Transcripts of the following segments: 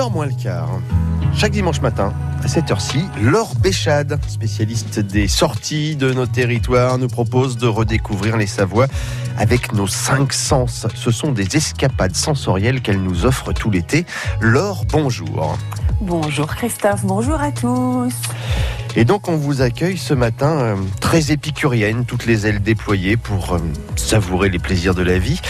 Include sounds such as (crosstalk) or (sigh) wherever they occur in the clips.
9h moins le quart. Chaque dimanche matin, à cette heure-ci, Laure Béchade, spécialiste des sorties de nos territoires, nous propose de redécouvrir les Savoies avec nos cinq sens. Ce sont des escapades sensorielles qu'elle nous offre tout l'été. Laure, bonjour. Bonjour Christophe, bonjour à tous. Et donc on vous accueille ce matin euh, très épicurienne, toutes les ailes déployées pour euh, savourer les plaisirs de la vie.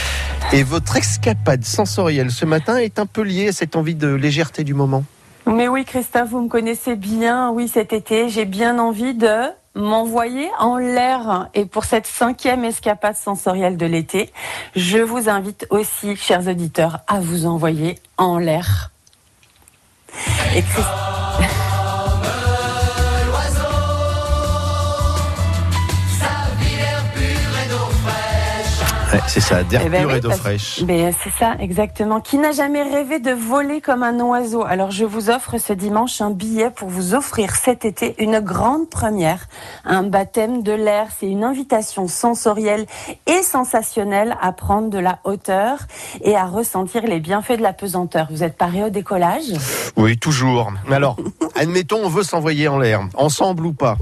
Et votre escapade sensorielle ce matin est un peu liée à cette envie de légèreté du moment. Mais oui Christophe, vous me connaissez bien, oui cet été j'ai bien envie de m'envoyer en l'air. Et pour cette cinquième escapade sensorielle de l'été, je vous invite aussi, chers auditeurs, à vous envoyer en l'air. Et Christophe... Ouais, c'est ça, d'air Eh ben pur oui, et d'eau fraîche. Ben, c'est ça, exactement. Qui n'a jamais rêvé de voler comme un oiseau? Alors, je vous offre ce dimanche un billet pour vous offrir cet été une grande première, un baptême de l'air. C'est une invitation sensorielle et sensationnelle à prendre de la hauteur et à ressentir les bienfaits de la pesanteur. Vous êtes paré au décollage? Oui, toujours. Alors, (laughs) admettons, on veut s'envoyer en l'air, ensemble ou pas,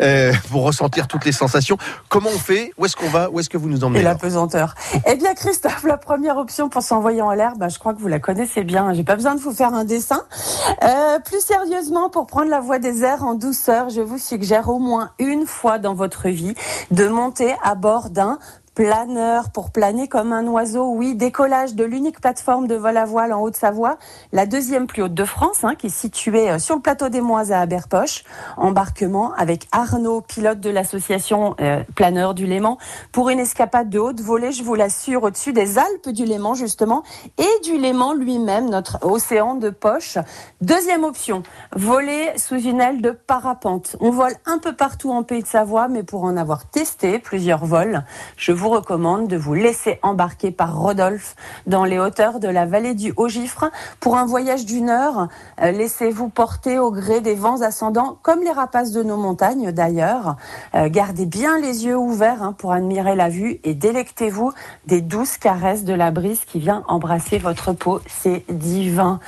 euh, pour ressentir toutes les sensations. Comment on fait? Où est-ce qu'on va? Où est-ce que vous nous emmenez Et la pesanteur. Eh bien, Christophe, la première option pour s'envoyer en l'air, bah, je crois que vous la connaissez bien. J'ai pas besoin de vous faire un dessin. Euh, plus sérieusement, pour prendre la voie des airs en douceur, je vous suggère au moins une fois dans votre vie de monter à bord d'un planeur pour planer comme un oiseau. Oui, décollage de l'unique plateforme de vol à voile en Haute-Savoie, la deuxième plus haute de France, hein, qui est située euh, sur le plateau des Moises à Aberpoche. Embarquement avec Arnaud, pilote de l'association euh, Planeur du Léman, pour une escapade de haute volée, je vous l'assure, au-dessus des Alpes du Léman justement, et du Léman lui-même, notre océan de poche. Deuxième option, voler sous une aile de parapente. On vole un peu partout en Pays de Savoie, mais pour en avoir testé plusieurs vols, je vous recommande de vous laisser embarquer par Rodolphe dans les hauteurs de la vallée du Haut-Gifre. Pour un voyage d'une heure, euh, laissez-vous porter au gré des vents ascendants, comme les rapaces de nos montagnes d'ailleurs. Euh, gardez bien les yeux ouverts hein, pour admirer la vue et délectez-vous des douces caresses de la brise qui vient embrasser votre peau. C'est divin.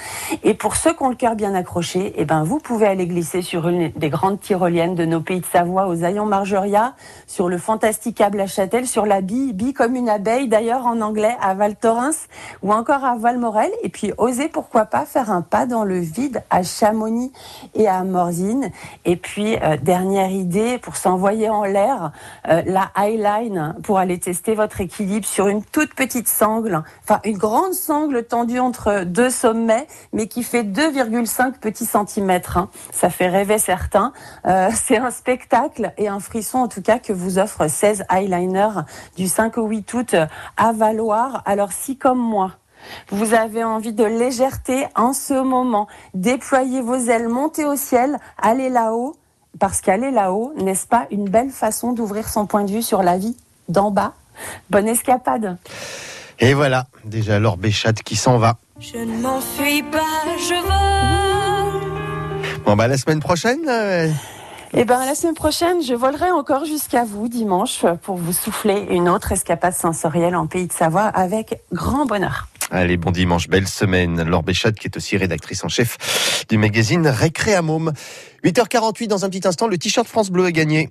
Et pour ceux qui ont le cœur bien accroché, eh ben, vous pouvez aller glisser sur une des grandes tyroliennes de nos pays de Savoie aux Aillons Margeria, sur le fantasticable à Châtel, sur la bille, bille comme une abeille d'ailleurs en anglais à Val Thorens ou encore à Valmorel. Et puis osez pourquoi pas faire un pas dans le vide à Chamonix et à Morzine. Et puis euh, dernière idée pour s'envoyer en l'air, euh, la highline pour aller tester votre équilibre sur une toute petite sangle, enfin une grande sangle tendue entre deux sommets, mais qui fait 2,5 petits centimètres. hein. Ça fait rêver certains. Euh, (laughs) C'est un spectacle et un frisson en tout cas que vous offre 16 eyeliners du 5 au 8 août à Valoir. Alors si comme moi, vous avez envie de légèreté en ce moment, déployez vos ailes, montez au ciel, allez là-haut, parce qu'aller là-haut, n'est-ce pas une belle façon d'ouvrir son point de vue sur la vie d'en bas? Bonne escapade Et voilà, déjà Laure Béchade qui s'en va. Je ne m'enfuis pas, je vole. Bon, bah, la semaine prochaine, euh, Eh ben, la semaine prochaine, je volerai encore jusqu'à vous dimanche pour vous souffler une autre escapade sensorielle en Pays de Savoie avec grand bonheur. Allez, bon dimanche, belle semaine. Laure Béchade, qui est aussi rédactrice en chef du magazine Récréamôme. 8h48, dans un petit instant, le t-shirt France Bleu est gagné.